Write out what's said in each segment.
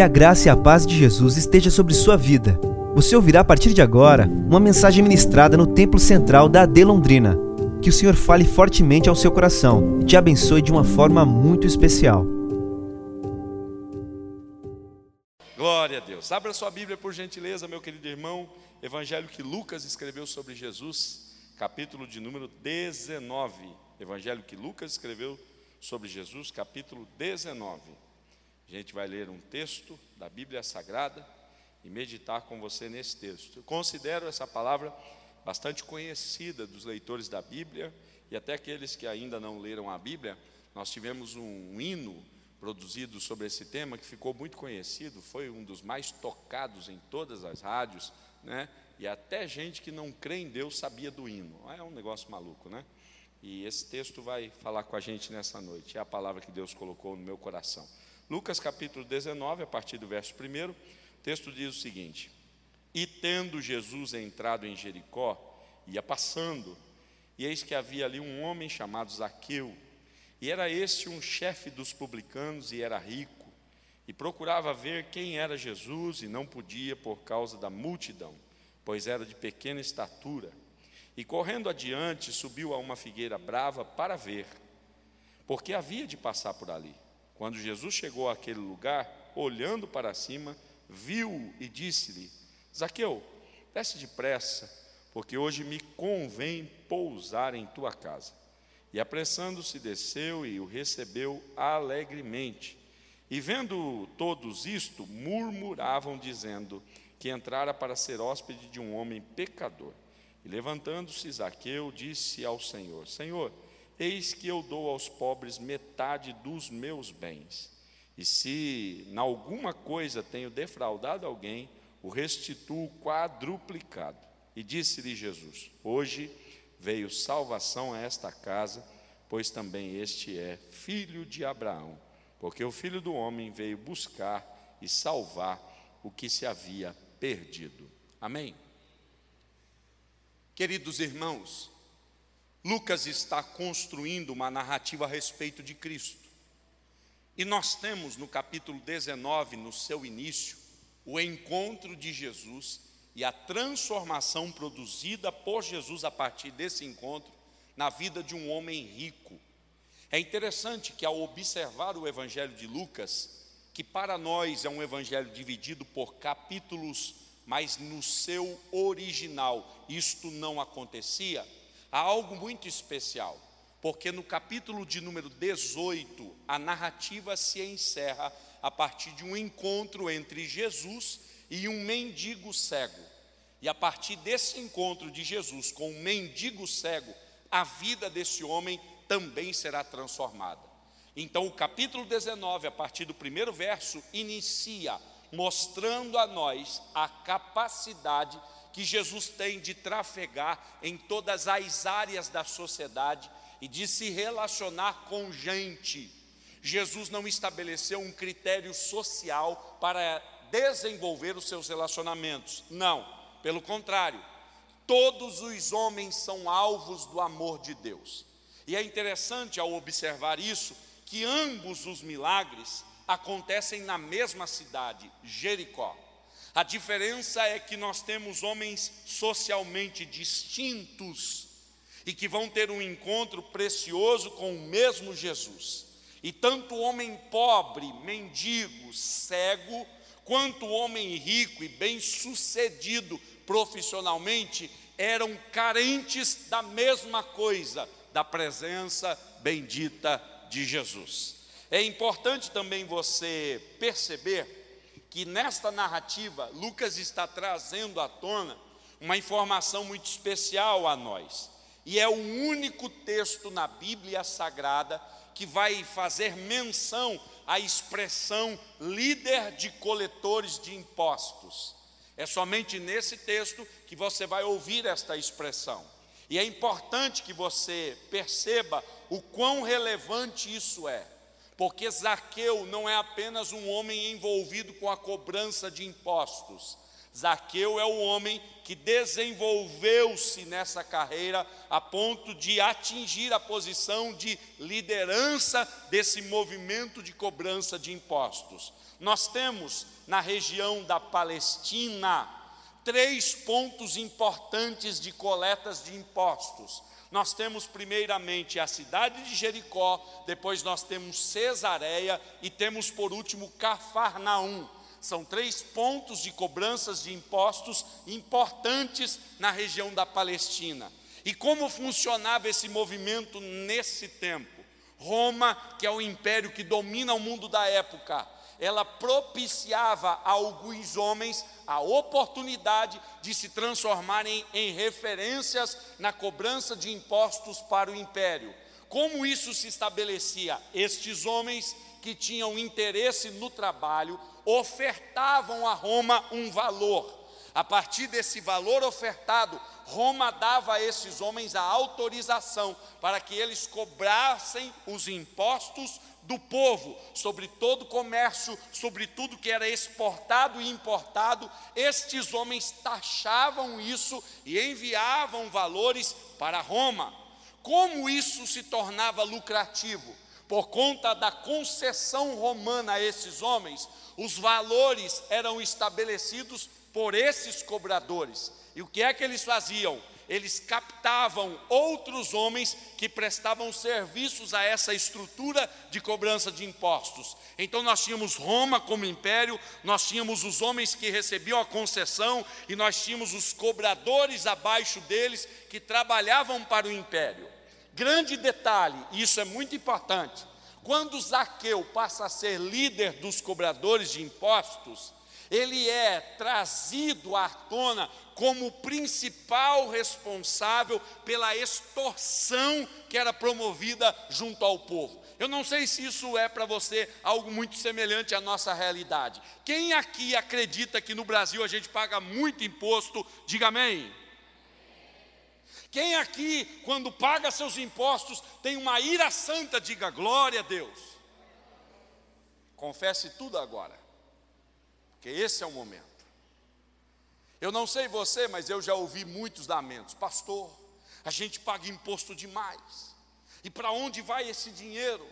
Que a graça e a paz de Jesus esteja sobre sua vida. Você ouvirá a partir de agora uma mensagem ministrada no Templo Central da AD Londrina. Que o Senhor fale fortemente ao seu coração e te abençoe de uma forma muito especial. Glória a Deus. Abra sua Bíblia, por gentileza, meu querido irmão. Evangelho que Lucas escreveu sobre Jesus, capítulo de número 19. Evangelho que Lucas escreveu sobre Jesus, capítulo 19. A gente vai ler um texto da Bíblia Sagrada e meditar com você nesse texto. Eu considero essa palavra bastante conhecida dos leitores da Bíblia e até aqueles que ainda não leram a Bíblia. Nós tivemos um hino produzido sobre esse tema que ficou muito conhecido, foi um dos mais tocados em todas as rádios, né? E até gente que não crê em Deus sabia do hino. É um negócio maluco, né? E esse texto vai falar com a gente nessa noite. É a palavra que Deus colocou no meu coração. Lucas capítulo 19, a partir do verso 1, o texto diz o seguinte: E tendo Jesus entrado em Jericó, ia passando, e eis que havia ali um homem chamado Zaqueu, e era este um chefe dos publicanos e era rico, e procurava ver quem era Jesus e não podia por causa da multidão, pois era de pequena estatura. E correndo adiante, subiu a uma figueira brava para ver, porque havia de passar por ali. Quando Jesus chegou àquele lugar, olhando para cima, viu e disse-lhe: Zaqueu, desce depressa, porque hoje me convém pousar em tua casa. E apressando-se, desceu e o recebeu alegremente. E vendo todos isto, murmuravam, dizendo que entrara para ser hóspede de um homem pecador. E levantando-se, Zaqueu disse ao Senhor: Senhor, eis que eu dou aos pobres metade dos meus bens. E se em alguma coisa tenho defraudado alguém, o restituo quadruplicado. E disse-lhe Jesus: Hoje veio salvação a esta casa, pois também este é filho de Abraão, porque o filho do homem veio buscar e salvar o que se havia perdido. Amém. Queridos irmãos, Lucas está construindo uma narrativa a respeito de Cristo. E nós temos no capítulo 19, no seu início, o encontro de Jesus e a transformação produzida por Jesus a partir desse encontro na vida de um homem rico. É interessante que, ao observar o Evangelho de Lucas, que para nós é um evangelho dividido por capítulos mas no seu original isto não acontecia, há algo muito especial, porque no capítulo de número 18, a narrativa se encerra a partir de um encontro entre Jesus e um mendigo cego. E a partir desse encontro de Jesus com um mendigo cego, a vida desse homem também será transformada. Então, o capítulo 19, a partir do primeiro verso, inicia mostrando a nós a capacidade que Jesus tem de trafegar em todas as áreas da sociedade e de se relacionar com gente. Jesus não estabeleceu um critério social para desenvolver os seus relacionamentos. Não, pelo contrário, todos os homens são alvos do amor de Deus. E é interessante ao observar isso que ambos os milagres acontecem na mesma cidade, Jericó. A diferença é que nós temos homens socialmente distintos e que vão ter um encontro precioso com o mesmo Jesus. E tanto o homem pobre, mendigo, cego, quanto o homem rico e bem-sucedido profissionalmente eram carentes da mesma coisa, da presença bendita de Jesus. É importante também você perceber que nesta narrativa, Lucas está trazendo à tona uma informação muito especial a nós. E é o único texto na Bíblia Sagrada que vai fazer menção à expressão líder de coletores de impostos. É somente nesse texto que você vai ouvir esta expressão. E é importante que você perceba o quão relevante isso é porque Zaqueu não é apenas um homem envolvido com a cobrança de impostos. Zaqueu é o homem que desenvolveu-se nessa carreira a ponto de atingir a posição de liderança desse movimento de cobrança de impostos. Nós temos na região da Palestina três pontos importantes de coletas de impostos. Nós temos primeiramente a cidade de Jericó, depois nós temos Cesareia e temos por último Cafarnaum. São três pontos de cobranças de impostos importantes na região da Palestina. E como funcionava esse movimento nesse tempo? Roma, que é o império que domina o mundo da época, ela propiciava a alguns homens a oportunidade de se transformarem em referências na cobrança de impostos para o império. Como isso se estabelecia? Estes homens que tinham interesse no trabalho ofertavam a Roma um valor. A partir desse valor ofertado, Roma dava a esses homens a autorização para que eles cobrassem os impostos do povo sobre todo o comércio, sobre tudo que era exportado e importado. Estes homens taxavam isso e enviavam valores para Roma. Como isso se tornava lucrativo? Por conta da concessão romana a esses homens, os valores eram estabelecidos por esses cobradores. E o que é que eles faziam? Eles captavam outros homens que prestavam serviços a essa estrutura de cobrança de impostos. Então nós tínhamos Roma como império, nós tínhamos os homens que recebiam a concessão e nós tínhamos os cobradores abaixo deles que trabalhavam para o império. Grande detalhe, e isso é muito importante. Quando Zaqueu passa a ser líder dos cobradores de impostos, ele é trazido à tona como principal responsável pela extorsão que era promovida junto ao povo. Eu não sei se isso é para você algo muito semelhante à nossa realidade. Quem aqui acredita que no Brasil a gente paga muito imposto, diga amém. Quem aqui, quando paga seus impostos, tem uma ira santa, diga glória a Deus. Confesse tudo agora porque esse é o momento. Eu não sei você, mas eu já ouvi muitos lamentos. Pastor, a gente paga imposto demais. E para onde vai esse dinheiro?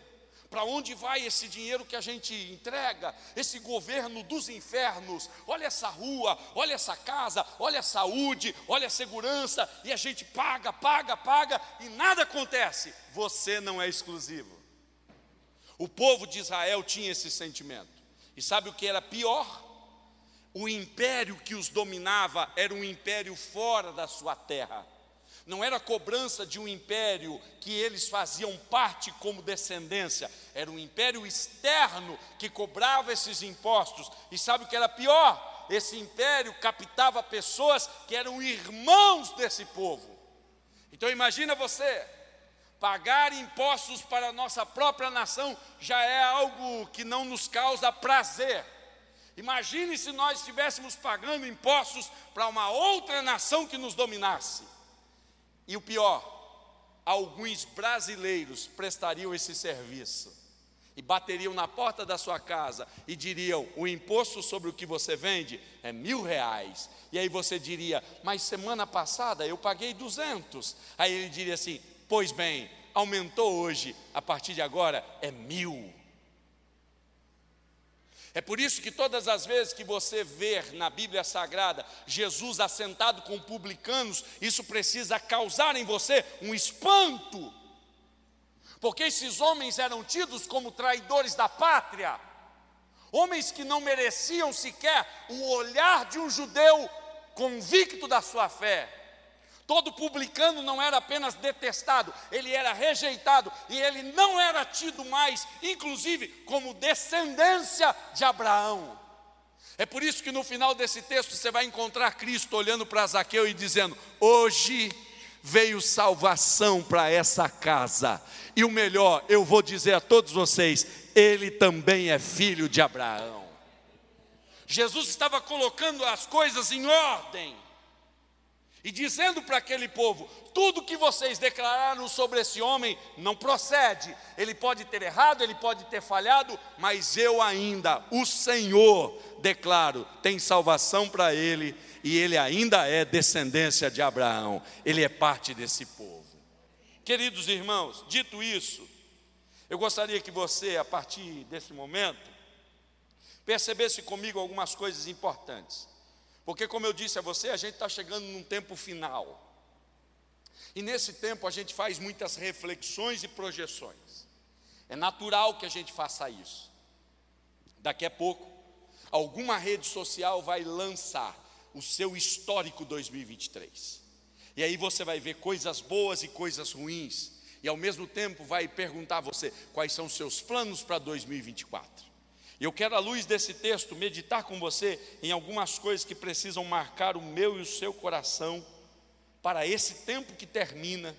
Para onde vai esse dinheiro que a gente entrega? Esse governo dos infernos. Olha essa rua, olha essa casa, olha a saúde, olha a segurança. E a gente paga, paga, paga e nada acontece. Você não é exclusivo. O povo de Israel tinha esse sentimento. E sabe o que era pior? O império que os dominava era um império fora da sua terra. Não era cobrança de um império que eles faziam parte como descendência, era um império externo que cobrava esses impostos. E sabe o que era pior? Esse império captava pessoas que eram irmãos desse povo. Então imagina você, pagar impostos para a nossa própria nação já é algo que não nos causa prazer. Imagine se nós estivéssemos pagando impostos para uma outra nação que nos dominasse. E o pior, alguns brasileiros prestariam esse serviço e bateriam na porta da sua casa e diriam: o imposto sobre o que você vende é mil reais. E aí você diria: mas semana passada eu paguei duzentos. Aí ele diria assim: pois bem, aumentou hoje, a partir de agora é mil. É por isso que todas as vezes que você vê na Bíblia Sagrada Jesus assentado com publicanos, isso precisa causar em você um espanto, porque esses homens eram tidos como traidores da pátria, homens que não mereciam sequer o olhar de um judeu convicto da sua fé. Todo publicano não era apenas detestado, ele era rejeitado e ele não era tido mais, inclusive, como descendência de Abraão. É por isso que no final desse texto você vai encontrar Cristo olhando para Zaqueu e dizendo: Hoje veio salvação para essa casa. E o melhor, eu vou dizer a todos vocês: ele também é filho de Abraão. Jesus estava colocando as coisas em ordem. E dizendo para aquele povo: tudo que vocês declararam sobre esse homem não procede. Ele pode ter errado, ele pode ter falhado, mas eu ainda, o Senhor, declaro, tem salvação para ele e ele ainda é descendência de Abraão. Ele é parte desse povo. Queridos irmãos, dito isso, eu gostaria que você, a partir desse momento, percebesse comigo algumas coisas importantes. Porque, como eu disse a você, a gente está chegando num tempo final. E nesse tempo a gente faz muitas reflexões e projeções. É natural que a gente faça isso. Daqui a pouco, alguma rede social vai lançar o seu histórico 2023. E aí você vai ver coisas boas e coisas ruins. E ao mesmo tempo vai perguntar a você quais são os seus planos para 2024. Eu quero, à luz desse texto, meditar com você em algumas coisas que precisam marcar o meu e o seu coração para esse tempo que termina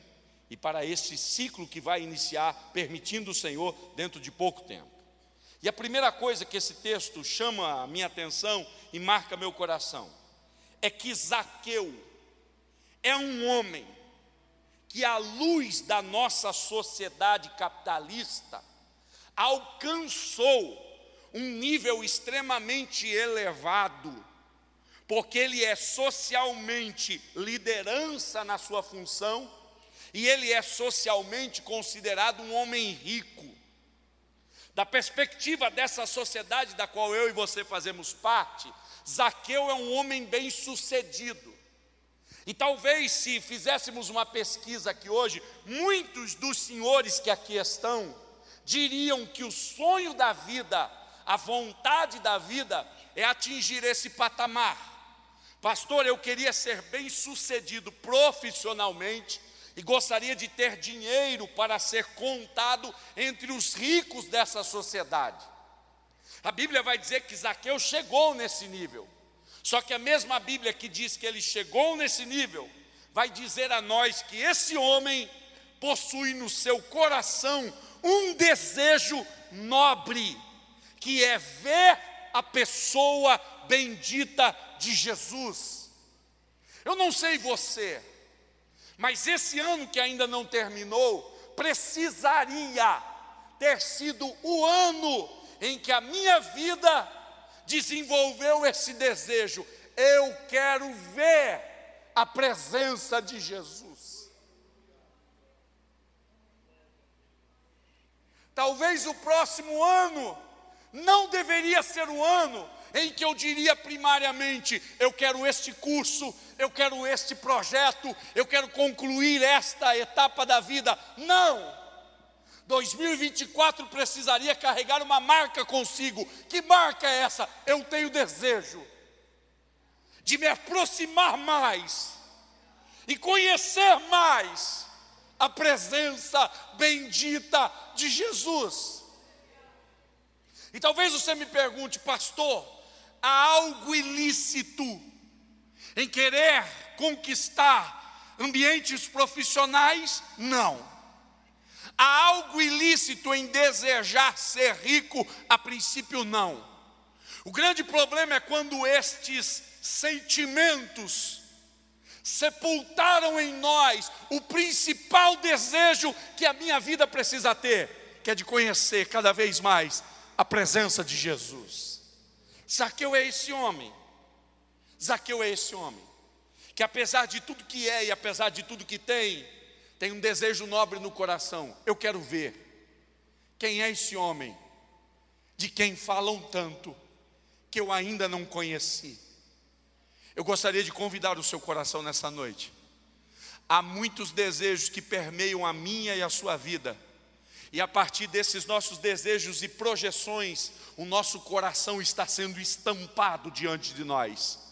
e para esse ciclo que vai iniciar, permitindo o Senhor dentro de pouco tempo. E a primeira coisa que esse texto chama a minha atenção e marca meu coração é que Zaqueu é um homem que, à luz da nossa sociedade capitalista, alcançou um nível extremamente elevado, porque ele é socialmente liderança na sua função e ele é socialmente considerado um homem rico. Da perspectiva dessa sociedade da qual eu e você fazemos parte, Zaqueu é um homem bem-sucedido. E talvez se fizéssemos uma pesquisa aqui hoje, muitos dos senhores que aqui estão diriam que o sonho da vida a vontade da vida é atingir esse patamar. Pastor, eu queria ser bem sucedido profissionalmente e gostaria de ter dinheiro para ser contado entre os ricos dessa sociedade. A Bíblia vai dizer que Zaqueu chegou nesse nível. Só que a mesma Bíblia que diz que ele chegou nesse nível, vai dizer a nós que esse homem possui no seu coração um desejo nobre que é ver a pessoa bendita de Jesus. Eu não sei você, mas esse ano que ainda não terminou, precisaria ter sido o ano em que a minha vida desenvolveu esse desejo. Eu quero ver a presença de Jesus. Talvez o próximo ano não deveria ser o ano em que eu diria primariamente: eu quero este curso, eu quero este projeto, eu quero concluir esta etapa da vida. Não! 2024 precisaria carregar uma marca consigo. Que marca é essa? Eu tenho desejo de me aproximar mais e conhecer mais a presença bendita de Jesus. E talvez você me pergunte, pastor, há algo ilícito em querer conquistar ambientes profissionais? Não. Há algo ilícito em desejar ser rico? A princípio, não. O grande problema é quando estes sentimentos sepultaram em nós o principal desejo que a minha vida precisa ter, que é de conhecer cada vez mais a presença de Jesus. Zaqueu é esse homem. Zaqueu é esse homem que apesar de tudo que é e apesar de tudo que tem, tem um desejo nobre no coração. Eu quero ver quem é esse homem de quem falam tanto que eu ainda não conheci. Eu gostaria de convidar o seu coração nessa noite. Há muitos desejos que permeiam a minha e a sua vida e a partir desses nossos desejos e projeções, o nosso coração está sendo estampado diante de nós.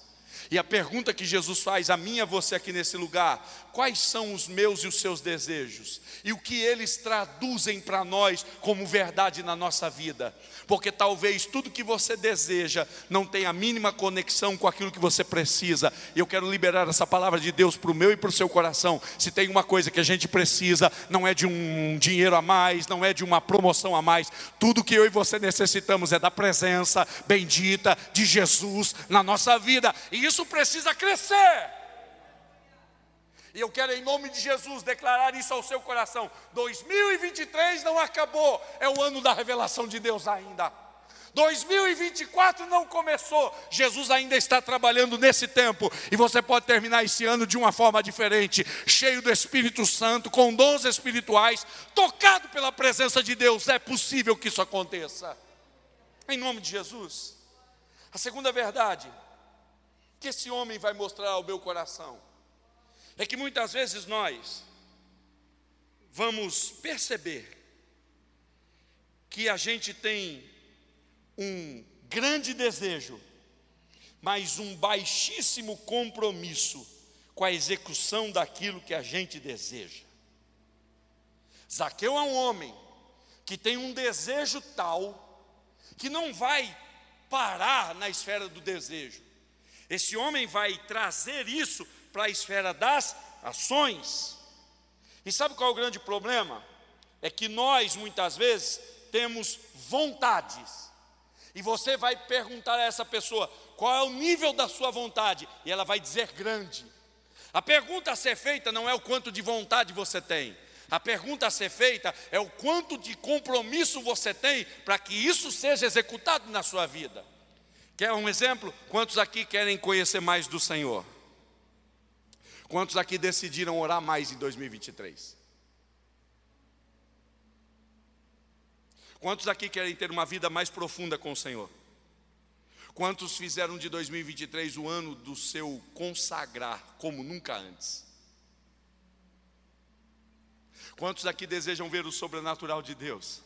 E a pergunta que Jesus faz a mim e a você aqui nesse lugar: quais são os meus e os seus desejos? E o que eles traduzem para nós como verdade na nossa vida? Porque talvez tudo que você deseja não tenha a mínima conexão com aquilo que você precisa. Eu quero liberar essa palavra de Deus para o meu e para o seu coração. Se tem uma coisa que a gente precisa, não é de um dinheiro a mais, não é de uma promoção a mais. Tudo que eu e você necessitamos é da presença bendita de Jesus na nossa vida. E isso precisa crescer. E eu quero, em nome de Jesus, declarar isso ao seu coração: 2023 não acabou, é o ano da revelação de Deus ainda. 2024 não começou, Jesus ainda está trabalhando nesse tempo, e você pode terminar esse ano de uma forma diferente, cheio do Espírito Santo, com dons espirituais, tocado pela presença de Deus. É possível que isso aconteça, em nome de Jesus. A segunda verdade que esse homem vai mostrar ao meu coração é que muitas vezes nós vamos perceber que a gente tem um grande desejo, mas um baixíssimo compromisso com a execução daquilo que a gente deseja. Zaqueu é um homem que tem um desejo tal que não vai parar na esfera do desejo. Esse homem vai trazer isso para a esfera das ações. E sabe qual é o grande problema? É que nós muitas vezes temos vontades e você vai perguntar a essa pessoa qual é o nível da sua vontade, e ela vai dizer grande. A pergunta a ser feita não é o quanto de vontade você tem, a pergunta a ser feita é o quanto de compromisso você tem para que isso seja executado na sua vida. Quer um exemplo? Quantos aqui querem conhecer mais do Senhor? Quantos aqui decidiram orar mais em 2023? Quantos aqui querem ter uma vida mais profunda com o Senhor? Quantos fizeram de 2023 o ano do seu consagrar como nunca antes? Quantos aqui desejam ver o sobrenatural de Deus?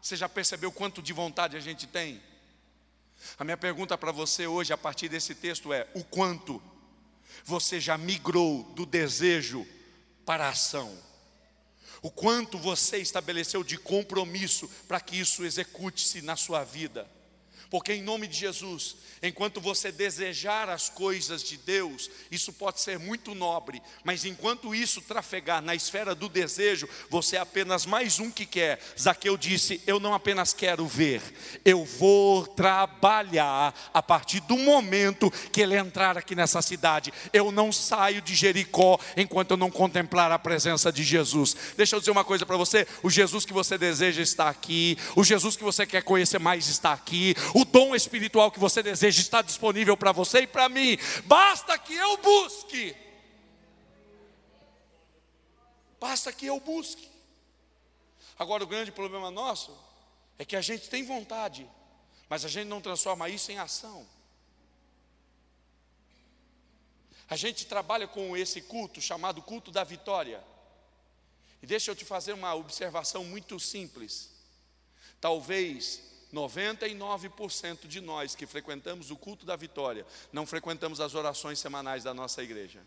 Você já percebeu quanto de vontade a gente tem? A minha pergunta para você hoje, a partir desse texto, é: o quanto você já migrou do desejo para a ação? o quanto você estabeleceu de compromisso para que isso execute-se na sua vida. Porque em nome de Jesus, enquanto você desejar as coisas de Deus, isso pode ser muito nobre, mas enquanto isso trafegar na esfera do desejo, você é apenas mais um que quer. Zaqueu disse: Eu não apenas quero ver, eu vou trabalhar a partir do momento que ele entrar aqui nessa cidade. Eu não saio de Jericó enquanto eu não contemplar a presença de Jesus. Deixa eu dizer uma coisa para você: o Jesus que você deseja está aqui, o Jesus que você quer conhecer mais está aqui, o dom espiritual que você deseja está disponível para você e para mim. Basta que eu busque. Basta que eu busque. Agora, o grande problema nosso é que a gente tem vontade, mas a gente não transforma isso em ação. A gente trabalha com esse culto chamado culto da vitória. E deixa eu te fazer uma observação muito simples. Talvez 99% de nós que frequentamos o culto da vitória, não frequentamos as orações semanais da nossa igreja.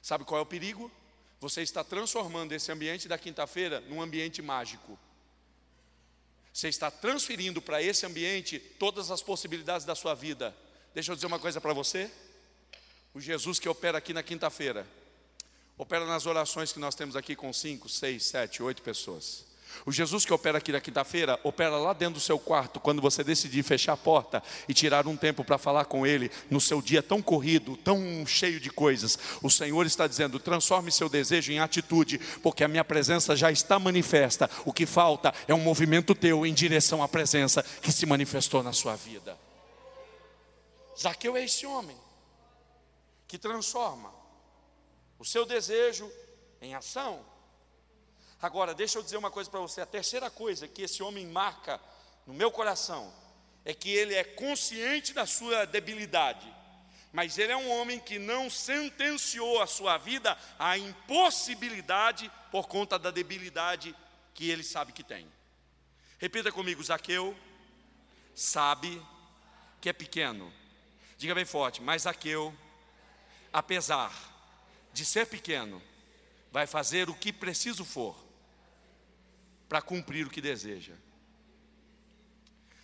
Sabe qual é o perigo? Você está transformando esse ambiente da quinta-feira num ambiente mágico. Você está transferindo para esse ambiente todas as possibilidades da sua vida. Deixa eu dizer uma coisa para você. O Jesus que opera aqui na quinta-feira, opera nas orações que nós temos aqui com cinco, seis, sete, oito pessoas. O Jesus que opera aqui na quinta-feira, opera lá dentro do seu quarto, quando você decidir fechar a porta e tirar um tempo para falar com Ele, no seu dia tão corrido, tão cheio de coisas. O Senhor está dizendo: transforme seu desejo em atitude, porque a minha presença já está manifesta. O que falta é um movimento teu em direção à presença que se manifestou na sua vida. Zaqueu é esse homem que transforma o seu desejo em ação. Agora, deixa eu dizer uma coisa para você: a terceira coisa que esse homem marca no meu coração é que ele é consciente da sua debilidade, mas ele é um homem que não sentenciou a sua vida à impossibilidade por conta da debilidade que ele sabe que tem. Repita comigo: Zaqueu sabe que é pequeno. Diga bem forte, mas Zaqueu, apesar de ser pequeno, vai fazer o que preciso for para cumprir o que deseja.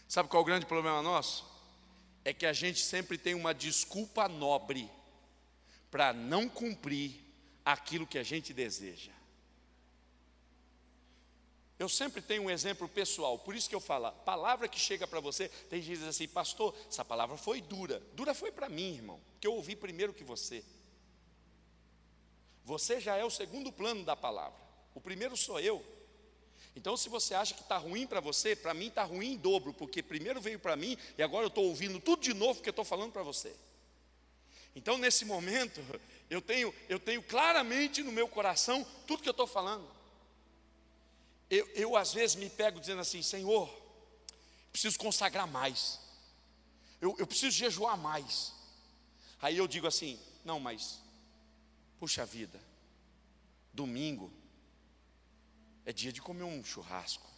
Sabe qual é o grande problema nosso? É que a gente sempre tem uma desculpa nobre para não cumprir aquilo que a gente deseja. Eu sempre tenho um exemplo pessoal, por isso que eu falo, palavra que chega para você, tem gente que diz assim, pastor, essa palavra foi dura. Dura foi para mim, irmão, porque eu ouvi primeiro que você. Você já é o segundo plano da palavra, o primeiro sou eu. Então, se você acha que está ruim para você, para mim está ruim em dobro, porque primeiro veio para mim e agora eu estou ouvindo tudo de novo que eu estou falando para você. Então, nesse momento, eu tenho, eu tenho claramente no meu coração tudo que eu estou falando. Eu, eu, às vezes, me pego dizendo assim: Senhor, preciso consagrar mais, eu, eu preciso jejuar mais. Aí eu digo assim: Não, mas, puxa vida, domingo é dia de comer um churrasco.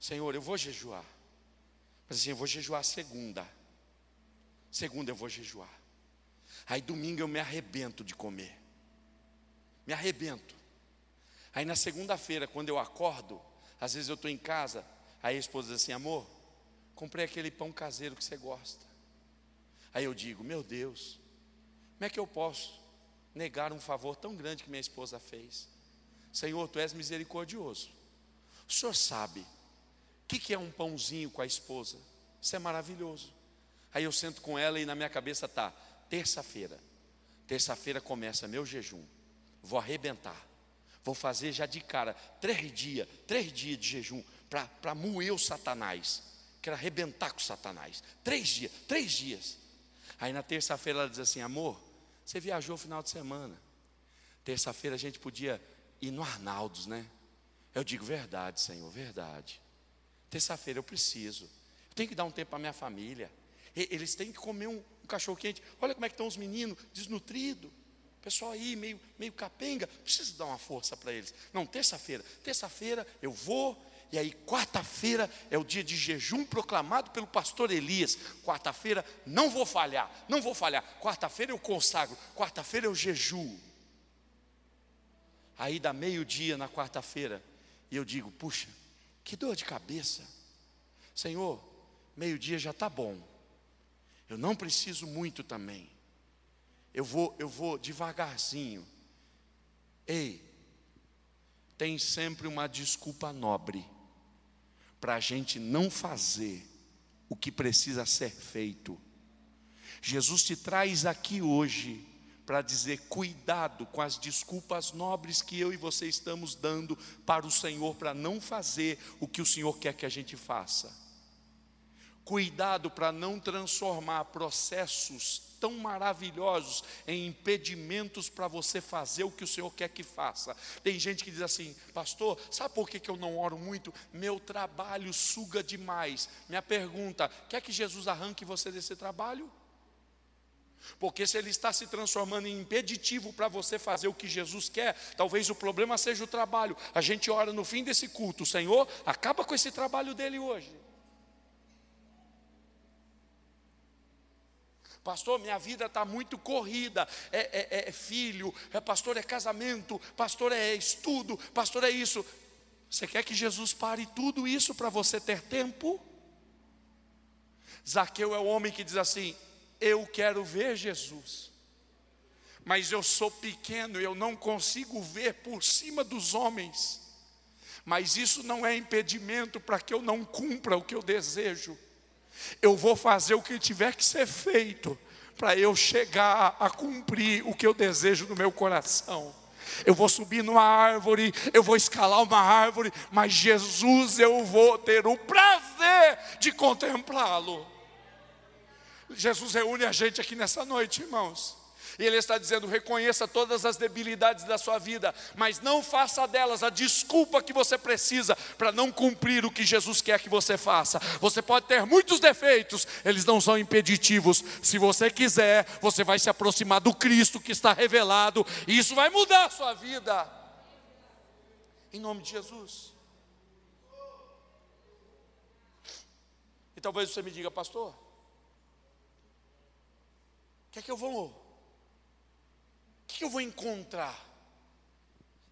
Senhor, eu vou jejuar, mas assim, eu vou jejuar segunda. Segunda eu vou jejuar. Aí domingo eu me arrebento de comer. Me arrebento. Aí na segunda-feira, quando eu acordo, às vezes eu estou em casa, aí a esposa diz assim: amor, comprei aquele pão caseiro que você gosta. Aí eu digo: meu Deus, como é que eu posso negar um favor tão grande que minha esposa fez? Senhor, tu és misericordioso. O senhor sabe o que, que é um pãozinho com a esposa? Isso é maravilhoso. Aí eu sento com ela e na minha cabeça está terça-feira. Terça-feira começa meu jejum. Vou arrebentar. Vou fazer já de cara três dias, três dias de jejum para moer o Satanás. Quero arrebentar com o Satanás. Três dias, três dias. Aí na terça-feira ela diz assim: amor, você viajou final de semana. Terça-feira a gente podia ir no Arnaldos, né? Eu digo verdade, Senhor, verdade. Terça-feira eu preciso. Eu tenho que dar um tempo para minha família. Eles têm que comer um, um cachorro quente. Olha como é que estão os meninos, desnutridos. Pessoal aí, meio, meio capenga, preciso dar uma força para eles. Não, terça-feira. Terça-feira eu vou, e aí quarta-feira é o dia de jejum proclamado pelo pastor Elias. Quarta-feira não vou falhar, não vou falhar. Quarta-feira eu consagro, quarta-feira eu jejuo. Aí dá meio-dia na quarta-feira, e eu digo: puxa, que dor de cabeça. Senhor, meio-dia já está bom. Eu não preciso muito também. Eu vou, eu vou devagarzinho. Ei, tem sempre uma desculpa nobre para a gente não fazer o que precisa ser feito. Jesus te traz aqui hoje para dizer: cuidado com as desculpas nobres que eu e você estamos dando para o Senhor para não fazer o que o Senhor quer que a gente faça. Cuidado para não transformar processos tão maravilhosos em impedimentos para você fazer o que o Senhor quer que faça. Tem gente que diz assim, pastor, sabe por que, que eu não oro muito? Meu trabalho suga demais. Minha pergunta: quer que Jesus arranque você desse trabalho? Porque se ele está se transformando em impeditivo para você fazer o que Jesus quer, talvez o problema seja o trabalho. A gente ora no fim desse culto, Senhor, acaba com esse trabalho dele hoje. Pastor, minha vida está muito corrida. É, é, é, filho, é pastor, é casamento, pastor, é estudo, pastor, é isso. Você quer que Jesus pare tudo isso para você ter tempo? Zaqueu é o homem que diz assim: Eu quero ver Jesus, mas eu sou pequeno, eu não consigo ver por cima dos homens. Mas isso não é impedimento para que eu não cumpra o que eu desejo. Eu vou fazer o que tiver que ser feito para eu chegar a cumprir o que eu desejo no meu coração. Eu vou subir numa árvore, eu vou escalar uma árvore, mas Jesus eu vou ter o prazer de contemplá-lo. Jesus reúne a gente aqui nessa noite, irmãos. E Ele está dizendo: reconheça todas as debilidades da sua vida, mas não faça delas a desculpa que você precisa para não cumprir o que Jesus quer que você faça. Você pode ter muitos defeitos, eles não são impeditivos. Se você quiser, você vai se aproximar do Cristo que está revelado, e isso vai mudar a sua vida. Em nome de Jesus. E talvez você me diga, pastor, o que é que eu vou que eu vou encontrar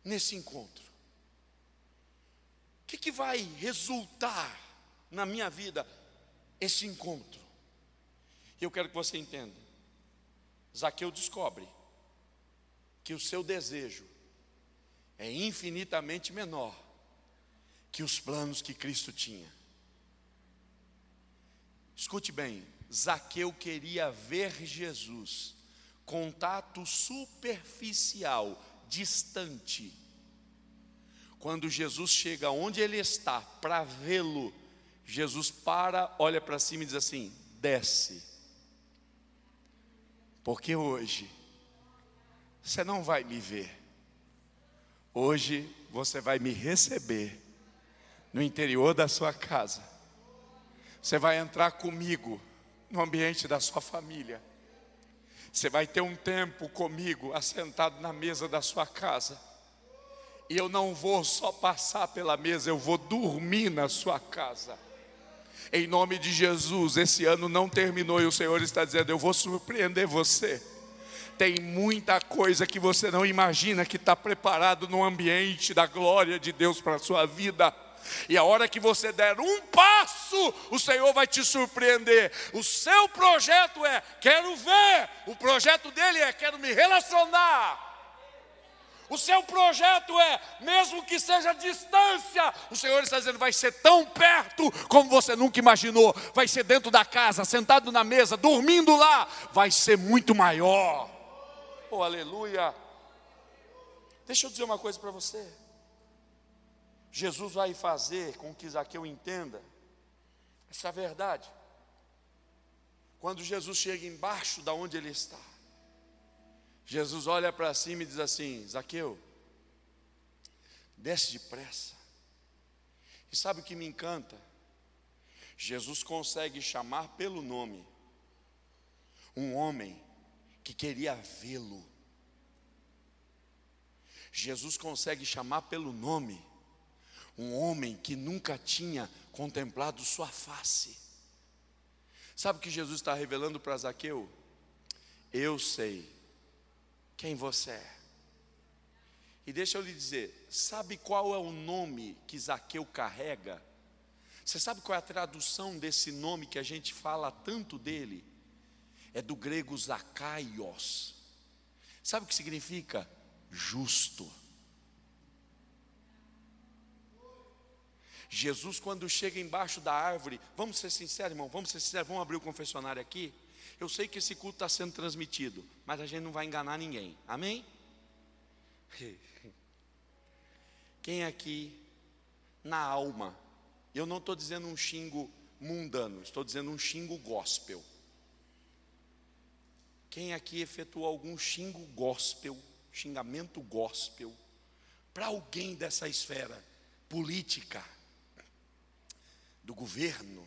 nesse encontro? O que, que vai resultar na minha vida esse encontro? E eu quero que você entenda. Zaqueu descobre que o seu desejo é infinitamente menor que os planos que Cristo tinha. Escute bem, Zaqueu queria ver Jesus, contato superficial, distante. Quando Jesus chega onde ele está para vê-lo, Jesus para, olha para cima e diz assim: desce. Porque hoje você não vai me ver. Hoje você vai me receber no interior da sua casa. Você vai entrar comigo no ambiente da sua família. Você vai ter um tempo comigo assentado na mesa da sua casa. E eu não vou só passar pela mesa, eu vou dormir na sua casa. Em nome de Jesus, esse ano não terminou e o Senhor está dizendo: Eu vou surpreender você. Tem muita coisa que você não imagina que está preparado no ambiente da glória de Deus para a sua vida. E a hora que você der um passo, o Senhor vai te surpreender. O seu projeto é: quero ver. O projeto dele é: quero me relacionar. O seu projeto é, mesmo que seja distância, o Senhor está dizendo, vai ser tão perto como você nunca imaginou. Vai ser dentro da casa, sentado na mesa, dormindo lá. Vai ser muito maior. Oh, aleluia. Deixa eu dizer uma coisa para você. Jesus vai fazer com que Zaqueu entenda essa verdade. Quando Jesus chega embaixo da onde ele está, Jesus olha para cima e diz assim: Zaqueu, desce depressa. E sabe o que me encanta? Jesus consegue chamar pelo nome um homem que queria vê-lo. Jesus consegue chamar pelo nome um homem que nunca tinha contemplado sua face. Sabe o que Jesus está revelando para Zaqueu? Eu sei quem você é. E deixa eu lhe dizer, sabe qual é o nome que Zaqueu carrega? Você sabe qual é a tradução desse nome que a gente fala tanto dele? É do grego Zacaios. Sabe o que significa? Justo. Jesus, quando chega embaixo da árvore, vamos ser sinceros, irmão, vamos ser sinceros, vamos abrir o confessionário aqui. Eu sei que esse culto está sendo transmitido, mas a gente não vai enganar ninguém, amém? Quem aqui, na alma, eu não estou dizendo um xingo mundano, estou dizendo um xingo gospel. Quem aqui efetuou algum xingo gospel, xingamento gospel, para alguém dessa esfera política, do governo,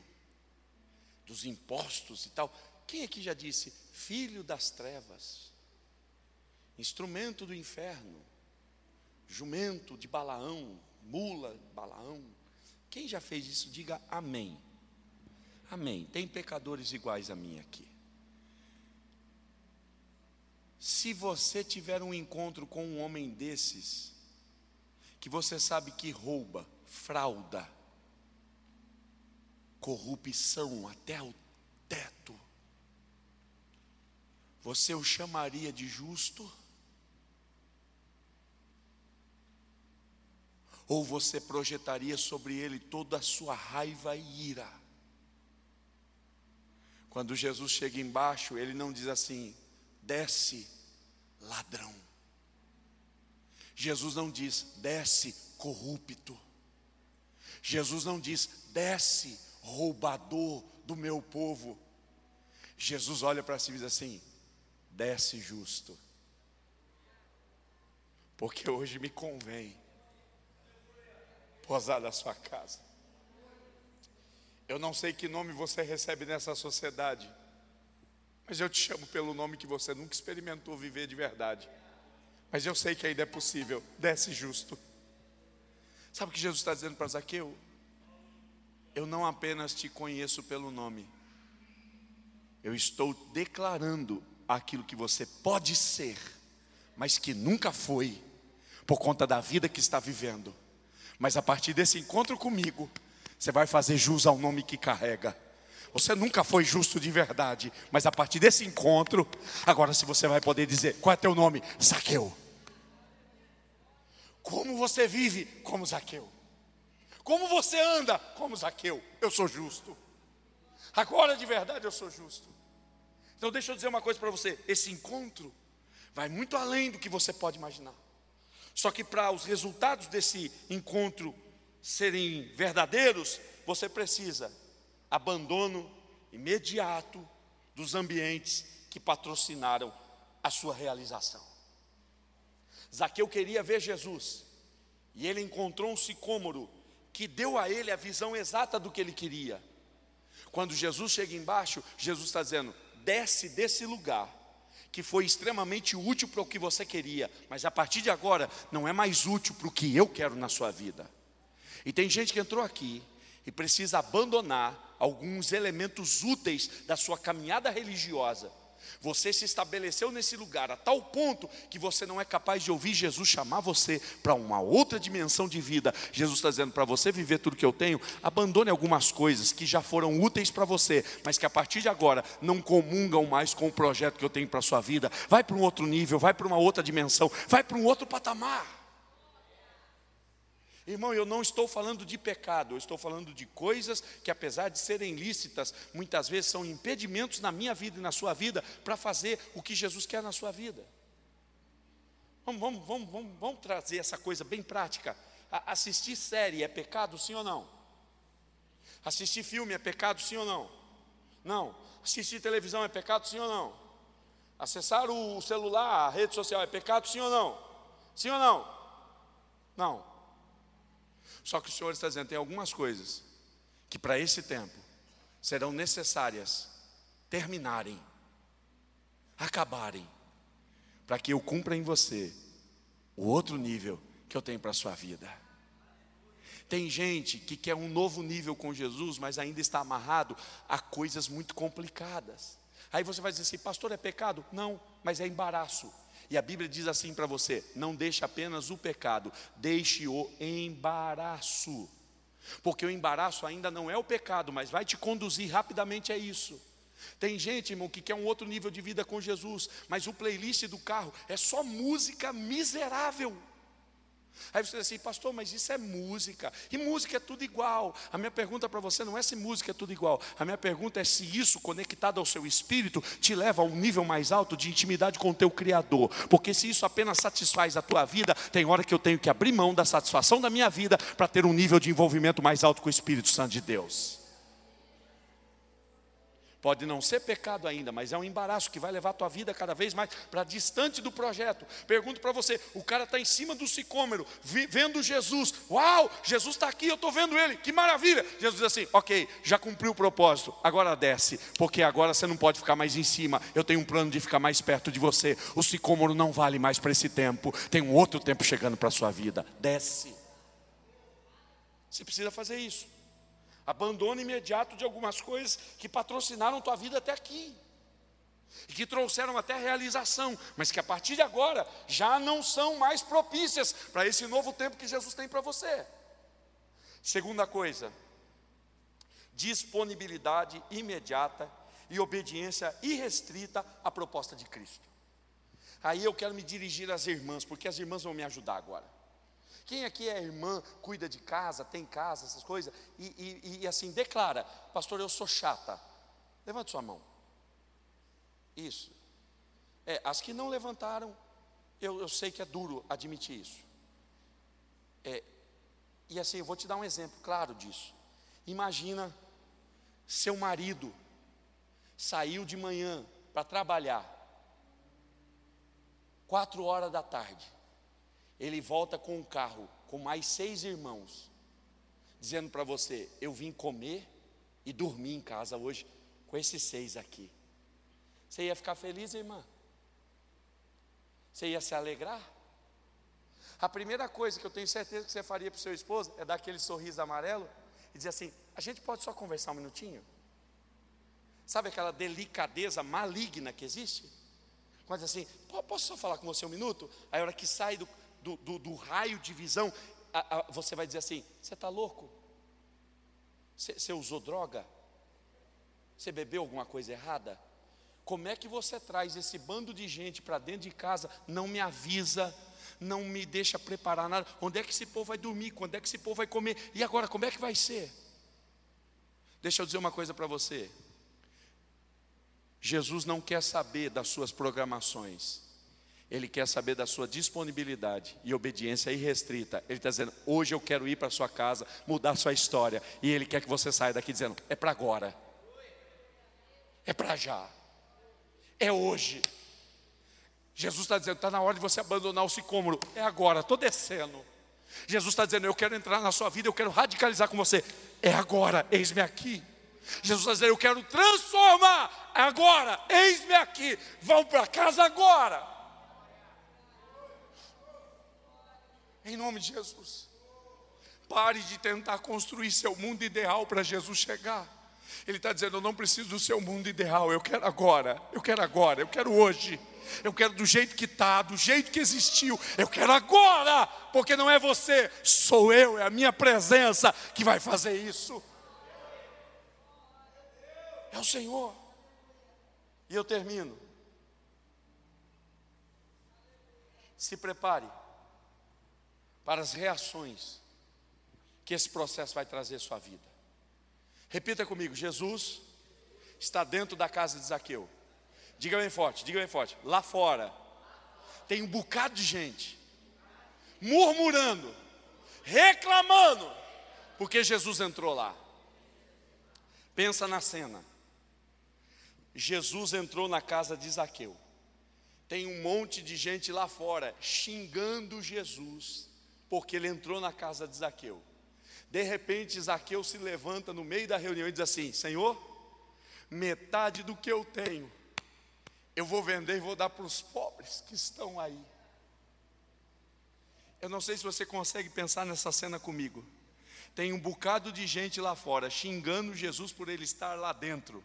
dos impostos e tal. Quem aqui já disse, filho das trevas, instrumento do inferno, jumento de Balaão, mula de Balaão? Quem já fez isso, diga amém. Amém. Tem pecadores iguais a mim aqui. Se você tiver um encontro com um homem desses, que você sabe que rouba, frauda, corrupção até o teto, você o chamaria de justo? Ou você projetaria sobre ele toda a sua raiva e ira? Quando Jesus chega embaixo, ele não diz assim: desce, ladrão. Jesus não diz, desce, corrupto. Jesus não diz, desce, roubador do meu povo. Jesus olha para si e diz assim: desce justo, porque hoje me convém posar na sua casa. Eu não sei que nome você recebe nessa sociedade, mas eu te chamo pelo nome que você nunca experimentou viver de verdade. Mas eu sei que ainda é possível, desce justo. Sabe o que Jesus está dizendo para Zaqueu? Eu não apenas te conheço pelo nome, eu estou declarando aquilo que você pode ser, mas que nunca foi, por conta da vida que está vivendo. Mas a partir desse encontro comigo, você vai fazer jus ao nome que carrega. Você nunca foi justo de verdade, mas a partir desse encontro, agora se você vai poder dizer, qual é teu nome? Zaqueu. Como você vive como Zaqueu? Como você anda? Como Zaqueu, eu sou justo. Agora de verdade eu sou justo. Então deixa eu dizer uma coisa para você: esse encontro vai muito além do que você pode imaginar. Só que para os resultados desse encontro serem verdadeiros, você precisa abandono imediato dos ambientes que patrocinaram a sua realização. Zaqueu queria ver Jesus, e ele encontrou um sicômoro que deu a ele a visão exata do que ele queria. Quando Jesus chega embaixo, Jesus está dizendo: desce desse lugar, que foi extremamente útil para o que você queria, mas a partir de agora não é mais útil para o que eu quero na sua vida. E tem gente que entrou aqui e precisa abandonar alguns elementos úteis da sua caminhada religiosa você se estabeleceu nesse lugar a tal ponto que você não é capaz de ouvir Jesus chamar você para uma outra dimensão de vida. Jesus está dizendo para você viver tudo que eu tenho, abandone algumas coisas que já foram úteis para você, mas que a partir de agora não comungam mais com o projeto que eu tenho para a sua vida. Vai para um outro nível, vai para uma outra dimensão, vai para um outro patamar. Irmão, eu não estou falando de pecado, eu estou falando de coisas que, apesar de serem lícitas, muitas vezes são impedimentos na minha vida e na sua vida para fazer o que Jesus quer na sua vida. Vamos, vamos, vamos, vamos, vamos trazer essa coisa bem prática. assistir série é pecado, sim ou não? Assistir filme é pecado, sim ou não? Não. Assistir televisão é pecado, sim ou não? Acessar o celular, a rede social é pecado, sim ou não? Sim ou não? Não. Só que o Senhor está dizendo: tem algumas coisas que para esse tempo serão necessárias terminarem, acabarem, para que eu cumpra em você o outro nível que eu tenho para a sua vida. Tem gente que quer um novo nível com Jesus, mas ainda está amarrado a coisas muito complicadas. Aí você vai dizer assim, pastor, é pecado? Não, mas é embaraço. E a Bíblia diz assim para você: não deixe apenas o pecado, deixe o embaraço. Porque o embaraço ainda não é o pecado, mas vai te conduzir rapidamente a isso. Tem gente, irmão, que quer um outro nível de vida com Jesus, mas o playlist do carro é só música miserável. Aí você diz assim, pastor, mas isso é música. E música é tudo igual. A minha pergunta para você não é se música é tudo igual. A minha pergunta é se isso, conectado ao seu espírito, te leva a um nível mais alto de intimidade com o teu Criador. Porque se isso apenas satisfaz a tua vida, tem hora que eu tenho que abrir mão da satisfação da minha vida para ter um nível de envolvimento mais alto com o Espírito Santo de Deus. Pode não ser pecado ainda, mas é um embaraço que vai levar a tua vida cada vez mais para distante do projeto. Pergunto para você: o cara está em cima do sicômero, vendo Jesus. Uau, Jesus está aqui, eu estou vendo ele, que maravilha. Jesus diz assim: ok, já cumpriu o propósito, agora desce, porque agora você não pode ficar mais em cima. Eu tenho um plano de ficar mais perto de você. O sicômoro não vale mais para esse tempo, tem um outro tempo chegando para a sua vida. Desce. Você precisa fazer isso. Abandono imediato de algumas coisas que patrocinaram tua vida até aqui. E que trouxeram até realização, mas que a partir de agora já não são mais propícias para esse novo tempo que Jesus tem para você. Segunda coisa, disponibilidade imediata e obediência irrestrita à proposta de Cristo. Aí eu quero me dirigir às irmãs, porque as irmãs vão me ajudar agora. Quem aqui é irmã, cuida de casa, tem casa, essas coisas, e, e, e assim declara, pastor, eu sou chata. Levante sua mão. Isso. É, as que não levantaram, eu, eu sei que é duro admitir isso. É, e assim, eu vou te dar um exemplo claro disso. Imagina seu marido saiu de manhã para trabalhar, quatro horas da tarde ele volta com um carro com mais seis irmãos, dizendo para você: Eu vim comer e dormir em casa hoje com esses seis aqui. Você ia ficar feliz, irmã? Você ia se alegrar? A primeira coisa que eu tenho certeza que você faria para o seu esposo é dar aquele sorriso amarelo e dizer assim: a gente pode só conversar um minutinho? Sabe aquela delicadeza maligna que existe? Mas assim, posso só falar com você um minuto? Aí a hora que sai do, do, do, do raio de visão, a, a, você vai dizer assim: você está louco? Você usou droga? Você bebeu alguma coisa errada? Como é que você traz esse bando de gente para dentro de casa, não me avisa, não me deixa preparar nada. Onde é que esse povo vai dormir? Quando é que esse povo vai comer? E agora, como é que vai ser? Deixa eu dizer uma coisa para você. Jesus não quer saber das suas programações, Ele quer saber da sua disponibilidade e obediência irrestrita. Ele está dizendo: hoje eu quero ir para sua casa, mudar sua história, e Ele quer que você saia daqui dizendo: é para agora, é para já, é hoje. Jesus está dizendo: está na hora de você abandonar o sicômoro, é agora, estou descendo. Jesus está dizendo: eu quero entrar na sua vida, eu quero radicalizar com você, é agora, eis-me aqui. Jesus está dizendo: Eu quero transformar agora, eis-me aqui, vão para casa agora. Em nome de Jesus. Pare de tentar construir seu mundo ideal para Jesus chegar. Ele está dizendo: Eu não preciso do seu mundo ideal, eu quero agora, eu quero agora, eu quero hoje. Eu quero do jeito que está, do jeito que existiu. Eu quero agora, porque não é você, sou eu, é a minha presença que vai fazer isso. É o Senhor. E eu termino. Se prepare para as reações que esse processo vai trazer à sua vida. Repita comigo: Jesus está dentro da casa de Zaqueu. Diga bem forte, diga bem forte. Lá fora tem um bocado de gente murmurando, reclamando, porque Jesus entrou lá. Pensa na cena. Jesus entrou na casa de Zaqueu. Tem um monte de gente lá fora xingando Jesus, porque ele entrou na casa de Zaqueu. De repente, Zaqueu se levanta no meio da reunião e diz assim: Senhor, metade do que eu tenho, eu vou vender e vou dar para os pobres que estão aí. Eu não sei se você consegue pensar nessa cena comigo. Tem um bocado de gente lá fora xingando Jesus por ele estar lá dentro.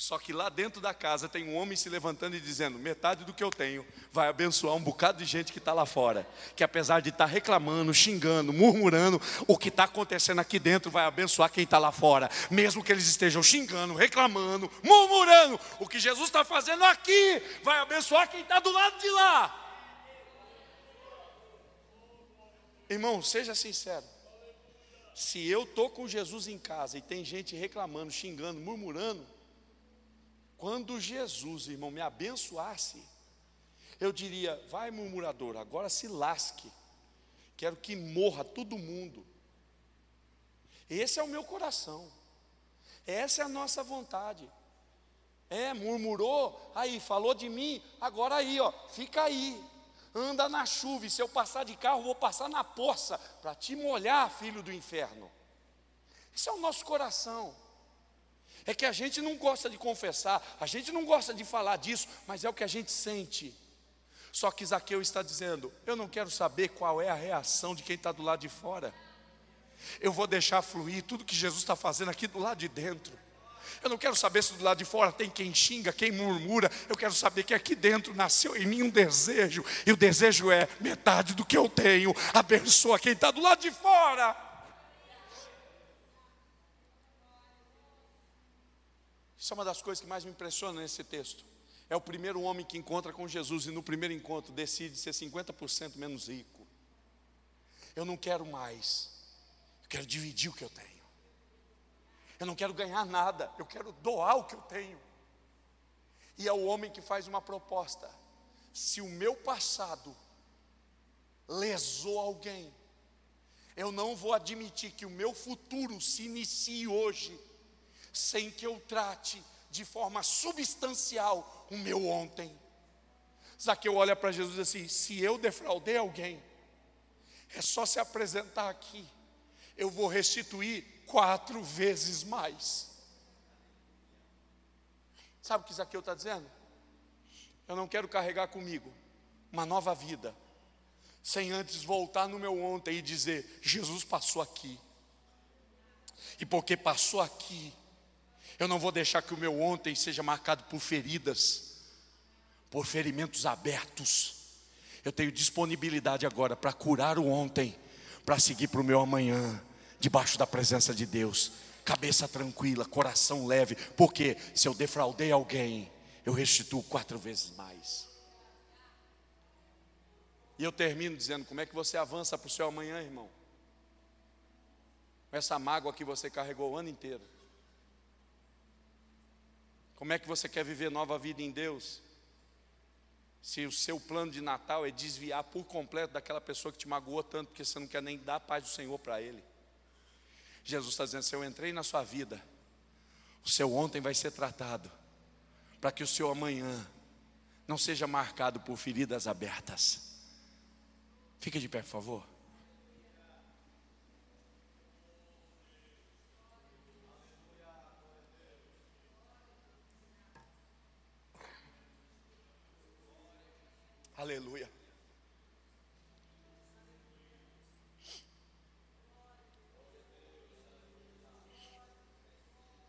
Só que lá dentro da casa tem um homem se levantando e dizendo: metade do que eu tenho vai abençoar um bocado de gente que está lá fora. Que apesar de estar tá reclamando, xingando, murmurando, o que está acontecendo aqui dentro vai abençoar quem está lá fora. Mesmo que eles estejam xingando, reclamando, murmurando, o que Jesus está fazendo aqui vai abençoar quem está do lado de lá. Irmão, seja sincero. Se eu estou com Jesus em casa e tem gente reclamando, xingando, murmurando, quando Jesus, irmão, me abençoasse, eu diria: vai, murmurador, agora se lasque. Quero que morra todo mundo. Esse é o meu coração. Essa é a nossa vontade. É, murmurou, aí, falou de mim, agora aí, ó, fica aí. Anda na chuva, e se eu passar de carro, vou passar na poça, para te molhar, filho do inferno. Esse é o nosso coração. É que a gente não gosta de confessar, a gente não gosta de falar disso, mas é o que a gente sente. Só que Zaqueu está dizendo: Eu não quero saber qual é a reação de quem está do lado de fora. Eu vou deixar fluir tudo que Jesus está fazendo aqui do lado de dentro. Eu não quero saber se do lado de fora tem quem xinga, quem murmura. Eu quero saber que aqui dentro nasceu em mim um desejo. E o desejo é metade do que eu tenho. Abençoa quem está do lado de fora. Isso é uma das coisas que mais me impressiona nesse texto. É o primeiro homem que encontra com Jesus e no primeiro encontro decide ser 50% menos rico. Eu não quero mais, eu quero dividir o que eu tenho. Eu não quero ganhar nada, eu quero doar o que eu tenho. E é o homem que faz uma proposta: se o meu passado lesou alguém, eu não vou admitir que o meu futuro se inicie hoje sem que eu trate de forma substancial o meu ontem. Zaqueu olha para Jesus e diz assim: se eu defraudei alguém, é só se apresentar aqui, eu vou restituir quatro vezes mais. Sabe o que Zaqueu está dizendo? Eu não quero carregar comigo uma nova vida, sem antes voltar no meu ontem e dizer: Jesus passou aqui, e porque passou aqui, eu não vou deixar que o meu ontem seja marcado por feridas, por ferimentos abertos. Eu tenho disponibilidade agora para curar o ontem, para seguir para o meu amanhã, debaixo da presença de Deus. Cabeça tranquila, coração leve, porque se eu defraudei alguém, eu restituo quatro vezes mais. E eu termino dizendo: como é que você avança para o seu amanhã, irmão? Com essa mágoa que você carregou o ano inteiro. Como é que você quer viver nova vida em Deus? Se o seu plano de Natal é desviar por completo daquela pessoa que te magoou tanto, porque você não quer nem dar a paz do Senhor para ele. Jesus está dizendo: se eu entrei na sua vida, o seu ontem vai ser tratado, para que o seu amanhã não seja marcado por feridas abertas. Fica de pé, por favor. Aleluia.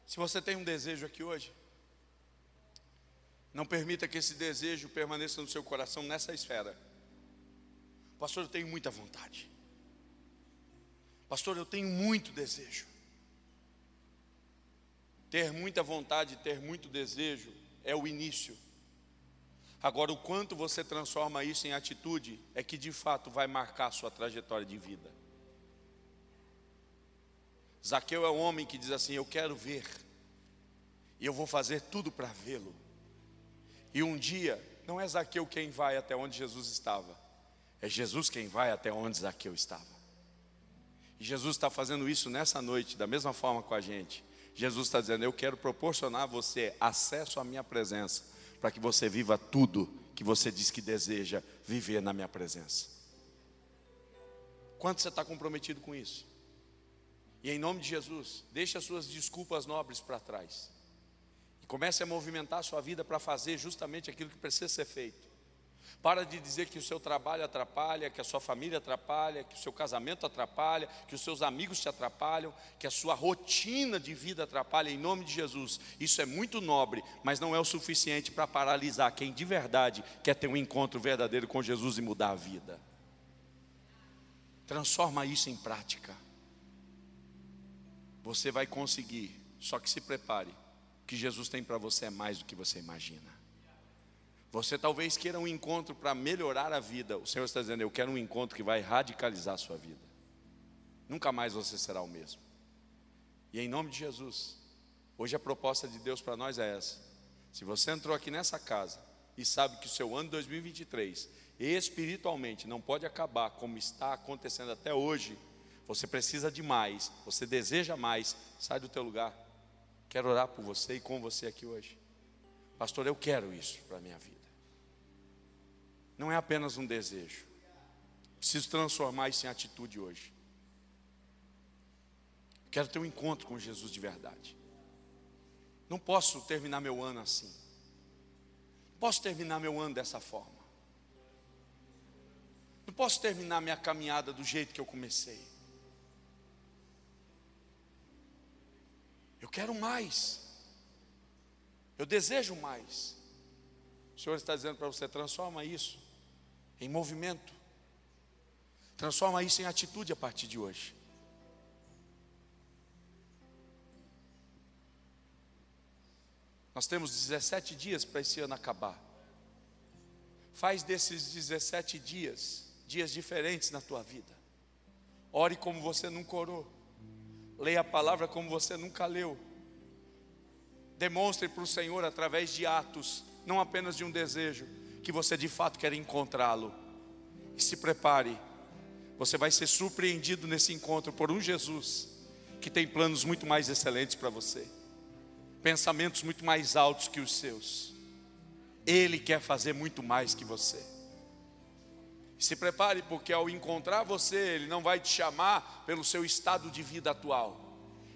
Se você tem um desejo aqui hoje, não permita que esse desejo permaneça no seu coração nessa esfera. Pastor, eu tenho muita vontade. Pastor, eu tenho muito desejo. Ter muita vontade, ter muito desejo é o início. Agora, o quanto você transforma isso em atitude é que de fato vai marcar a sua trajetória de vida. Zaqueu é o homem que diz assim: Eu quero ver, e eu vou fazer tudo para vê-lo. E um dia, não é Zaqueu quem vai até onde Jesus estava, é Jesus quem vai até onde Zaqueu estava. E Jesus está fazendo isso nessa noite, da mesma forma com a gente. Jesus está dizendo: Eu quero proporcionar a você acesso à minha presença, para que você viva tudo que você diz que deseja viver na minha presença. Quanto você está comprometido com isso? E em nome de Jesus, deixe as suas desculpas nobres para trás. E comece a movimentar a sua vida para fazer justamente aquilo que precisa ser feito. Para de dizer que o seu trabalho atrapalha, que a sua família atrapalha, que o seu casamento atrapalha, que os seus amigos te atrapalham, que a sua rotina de vida atrapalha, em nome de Jesus. Isso é muito nobre, mas não é o suficiente para paralisar quem de verdade quer ter um encontro verdadeiro com Jesus e mudar a vida. Transforma isso em prática. Você vai conseguir, só que se prepare. O que Jesus tem para você é mais do que você imagina. Você talvez queira um encontro para melhorar a vida. O Senhor está dizendo: Eu quero um encontro que vai radicalizar a sua vida. Nunca mais você será o mesmo. E em nome de Jesus, hoje a proposta de Deus para nós é essa. Se você entrou aqui nessa casa e sabe que o seu ano 2023 espiritualmente não pode acabar como está acontecendo até hoje, você precisa de mais, você deseja mais, sai do teu lugar. Quero orar por você e com você aqui hoje. Pastor, eu quero isso para a minha vida não é apenas um desejo. Preciso transformar isso em atitude hoje. Quero ter um encontro com Jesus de verdade. Não posso terminar meu ano assim. Não posso terminar meu ano dessa forma. Não posso terminar minha caminhada do jeito que eu comecei. Eu quero mais. Eu desejo mais. O Senhor está dizendo para você: transforma isso em movimento. Transforma isso em atitude a partir de hoje. Nós temos 17 dias para esse ano acabar. Faz desses 17 dias, dias diferentes na tua vida. Ore como você nunca orou. Leia a palavra como você nunca leu. Demonstre para o Senhor através de atos, não apenas de um desejo, que você de fato quer encontrá-lo. E se prepare, você vai ser surpreendido nesse encontro por um Jesus que tem planos muito mais excelentes para você, pensamentos muito mais altos que os seus. Ele quer fazer muito mais que você. Se prepare, porque ao encontrar você, Ele não vai te chamar pelo seu estado de vida atual.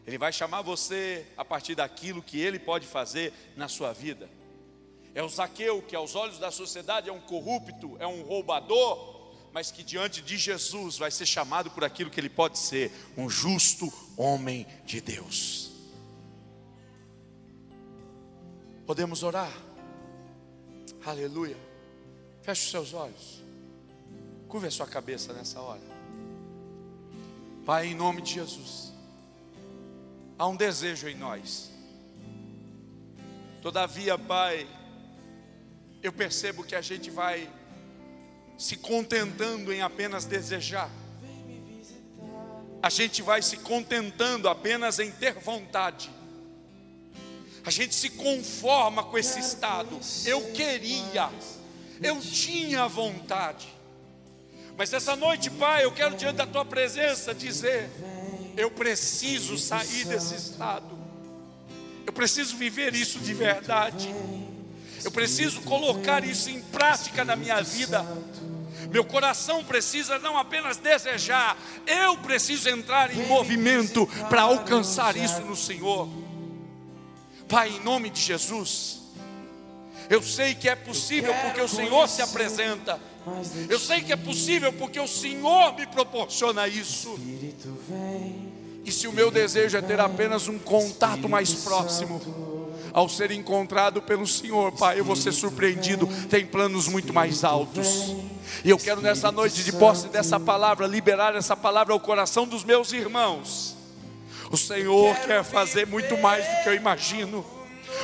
Ele vai chamar você a partir daquilo que Ele pode fazer na sua vida. É o Zaqueu que, aos olhos da sociedade, é um corrupto, é um roubador, mas que diante de Jesus vai ser chamado por aquilo que ele pode ser: um justo homem de Deus. Podemos orar? Aleluia. Feche os seus olhos. Curve a sua cabeça nessa hora. Pai, em nome de Jesus, há um desejo em nós. Todavia, Pai, eu percebo que a gente vai se contentando em apenas desejar. A gente vai se contentando apenas em ter vontade. A gente se conforma com esse estado. Eu queria, eu tinha vontade. Mas essa noite, Pai, eu quero diante da tua presença dizer: eu preciso sair desse estado. Eu preciso viver isso de verdade. Eu preciso colocar isso em prática na minha vida. Meu coração precisa não apenas desejar, eu preciso entrar em movimento para alcançar isso no Senhor. Pai, em nome de Jesus, eu sei que é possível porque o Senhor se apresenta. Eu sei que é possível porque o Senhor me proporciona isso. E se o meu desejo é ter apenas um contato mais próximo, ao ser encontrado pelo Senhor, Pai, eu vou ser surpreendido. Tem planos muito mais altos. E eu quero nessa noite, de posse dessa palavra, liberar essa palavra ao coração dos meus irmãos. O Senhor quer fazer muito mais do que eu imagino.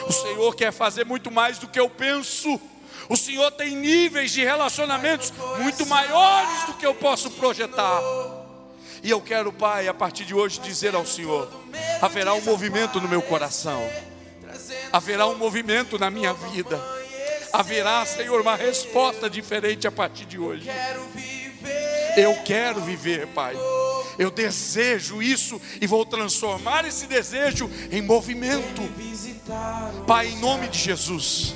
O Senhor quer fazer muito mais do que eu penso. O Senhor tem níveis de relacionamentos muito maiores do que eu posso projetar. E eu quero, Pai, a partir de hoje dizer ao Senhor: haverá um movimento no meu coração, haverá um movimento na minha vida, haverá, Senhor, uma resposta diferente a partir de hoje. Eu quero viver, Pai. Eu desejo isso e vou transformar esse desejo em movimento. Pai, em nome de Jesus.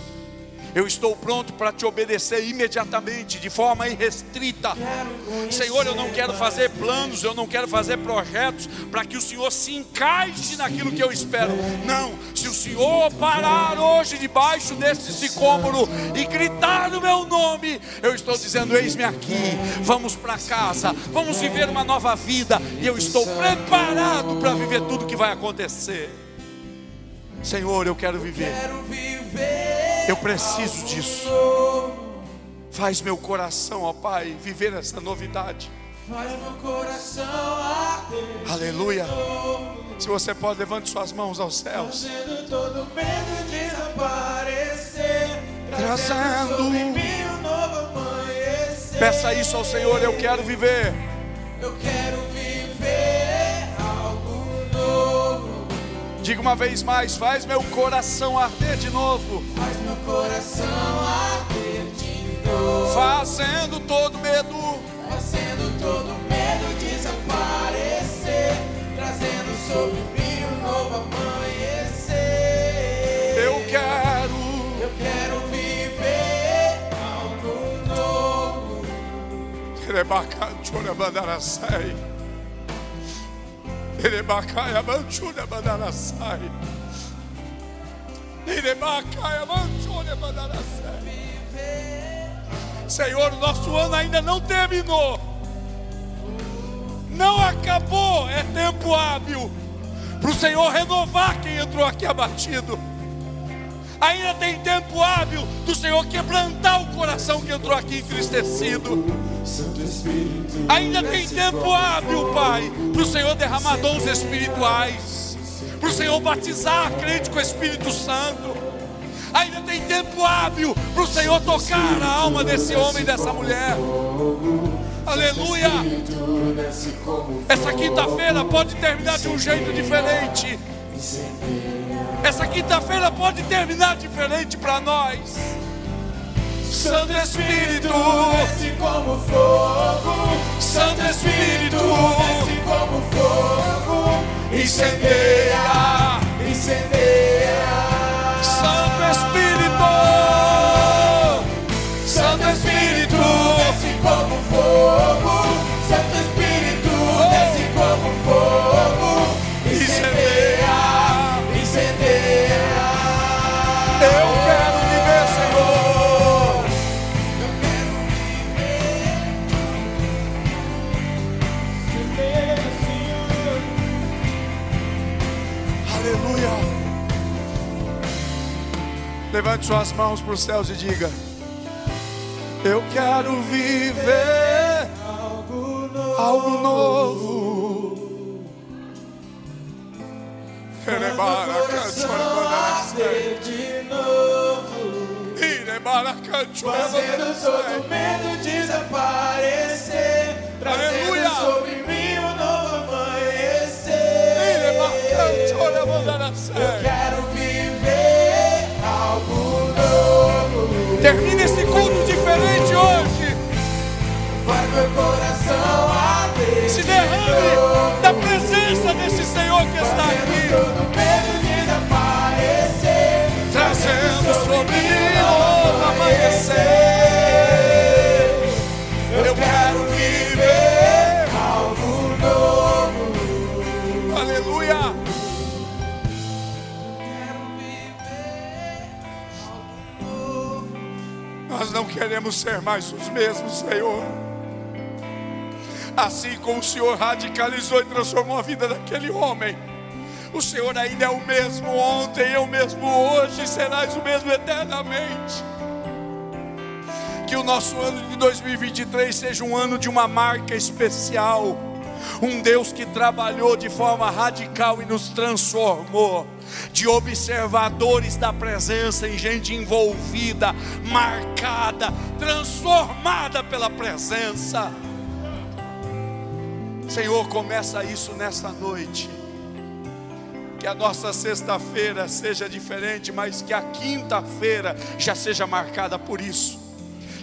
Eu estou pronto para te obedecer imediatamente, de forma irrestrita. Senhor, eu não quero fazer planos, eu não quero fazer projetos para que o Senhor se encaixe naquilo que eu espero. Não, se o Senhor parar hoje debaixo desse sicômoro e gritar no meu nome, eu estou dizendo: Eis-me aqui, vamos para casa, vamos viver uma nova vida, e eu estou preparado para viver tudo que vai acontecer. Senhor, eu quero viver. Eu preciso disso. Faz meu coração, ó Pai, viver essa novidade. Faz meu coração arder. Aleluia. Se você pode, levante suas mãos aos céus. Todo medo desaparecer. Trazendo. sobre mim um novo amanhecer. Peça isso ao Senhor, eu quero viver. Eu quero viver Diga uma vez mais, faz meu coração arder de novo. Faz meu coração arder de novo. Fazendo todo medo. Fazendo todo medo desaparecer. Trazendo sobre mim um novo amanhecer. Eu quero. Eu quero viver algo novo. Terebacachura bandarasai. Terebacaia manchura bandarasai. Terebacaia manchura bandarasai. Senhor, o nosso ano ainda não terminou. Não acabou. É tempo hábil para o Senhor renovar quem entrou aqui abatido. Ainda tem tempo hábil do Senhor quebrantar o coração que entrou aqui entristecido. Ainda tem tempo hábil, Pai, para o Senhor derramar dons espirituais, para o Senhor batizar a crente com o Espírito Santo. Ainda tem tempo hábil para o Senhor tocar a alma desse homem e dessa mulher. Aleluia! Como Essa quinta-feira pode terminar de um jeito diferente. Essa quinta-feira pode terminar diferente para nós. Santo Espírito, desce como fogo. Santo Espírito, Desce como fogo. incendeia. Incendeia. Santo Espírito, Levante suas mãos para os céus e diga: Eu quero viver Algo novo. algo novo. De novo. Fazendo todo medo desaparecer. Trazendo Aleluia. sobre mim um novo amanhecer. Eu quero Termina esse culto diferente hoje. Faz meu coração arder. Se de derrame da presença desse Senhor que está aqui. todo medo desaparecer. Trazendo sobre mim novo amanhecer. Não queremos ser mais os mesmos, Senhor. Assim como o Senhor radicalizou e transformou a vida daquele homem, o Senhor ainda é o mesmo ontem, eu mesmo hoje, e serás o mesmo eternamente. Que o nosso ano de 2023 seja um ano de uma marca especial. Um Deus que trabalhou de forma radical e nos transformou de observadores da presença em gente envolvida, marcada, transformada pela presença. Senhor, começa isso nessa noite. Que a nossa sexta-feira seja diferente, mas que a quinta-feira já seja marcada por isso.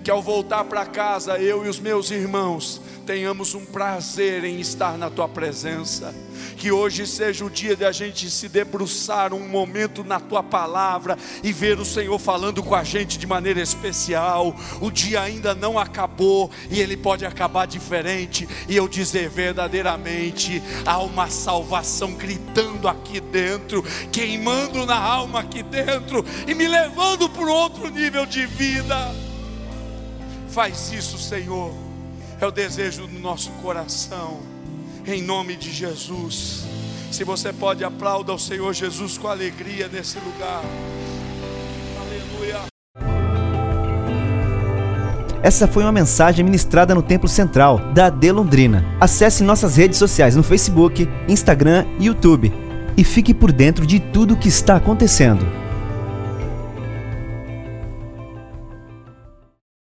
Que ao voltar para casa, eu e os meus irmãos tenhamos um prazer em estar na tua presença. Que hoje seja o dia de a gente se debruçar um momento na tua palavra e ver o Senhor falando com a gente de maneira especial. O dia ainda não acabou e ele pode acabar diferente. E eu dizer verdadeiramente: há uma salvação gritando aqui dentro, queimando na alma aqui dentro e me levando para outro nível de vida. Faz isso, Senhor. É o desejo do nosso coração. Em nome de Jesus. Se você pode, aplauda o Senhor Jesus com alegria nesse lugar. Aleluia. Essa foi uma mensagem ministrada no Templo Central da AD Londrina. Acesse nossas redes sociais no Facebook, Instagram e YouTube. E fique por dentro de tudo o que está acontecendo.